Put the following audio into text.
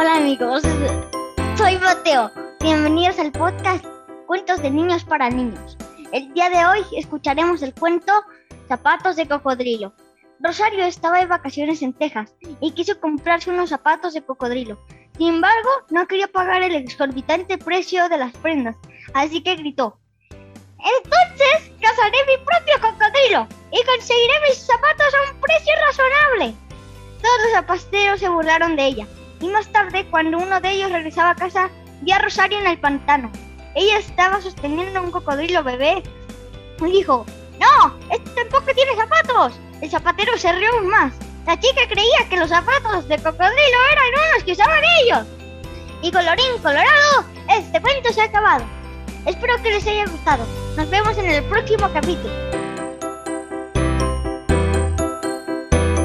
Hola amigos, soy Mateo. Bienvenidos al podcast Cuentos de Niños para Niños. El día de hoy escucharemos el cuento Zapatos de Cocodrilo. Rosario estaba de vacaciones en Texas y quiso comprarse unos zapatos de cocodrilo. Sin embargo, no quería pagar el exorbitante precio de las prendas, así que gritó, entonces cazaré mi propio cocodrilo y conseguiré mis zapatos a un precio razonable. Todos los zapateros se burlaron de ella y más tarde, cuando uno de ellos regresaba a casa, vio a Rosario en el pantano. Ella estaba sosteniendo un cocodrilo bebé y dijo, ¡No! ¡Este tampoco tiene zapatos! El zapatero se rió aún más. La chica creía que los zapatos de cocodrilo eran unos que usaban ellos. Y colorín colorado, este cuento se ha acabado. Espero que les haya gustado. Nos vemos en el próximo capítulo.